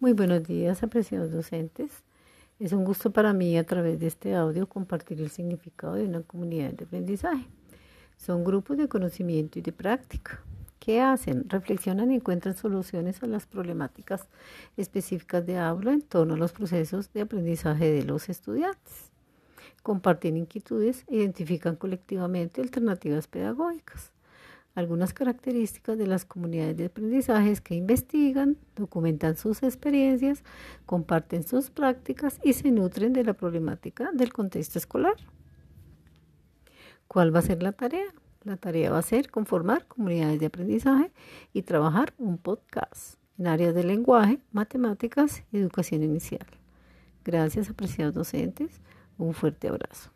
Muy buenos días, apreciados docentes. Es un gusto para mí a través de este audio compartir el significado de una comunidad de aprendizaje. Son grupos de conocimiento y de práctica. ¿Qué hacen? Reflexionan y encuentran soluciones a las problemáticas específicas de aula en torno a los procesos de aprendizaje de los estudiantes. Comparten inquietudes identifican colectivamente alternativas pedagógicas algunas características de las comunidades de aprendizaje que investigan, documentan sus experiencias, comparten sus prácticas y se nutren de la problemática del contexto escolar. ¿Cuál va a ser la tarea? La tarea va a ser conformar comunidades de aprendizaje y trabajar un podcast en áreas de lenguaje, matemáticas y educación inicial. Gracias, apreciados docentes. Un fuerte abrazo.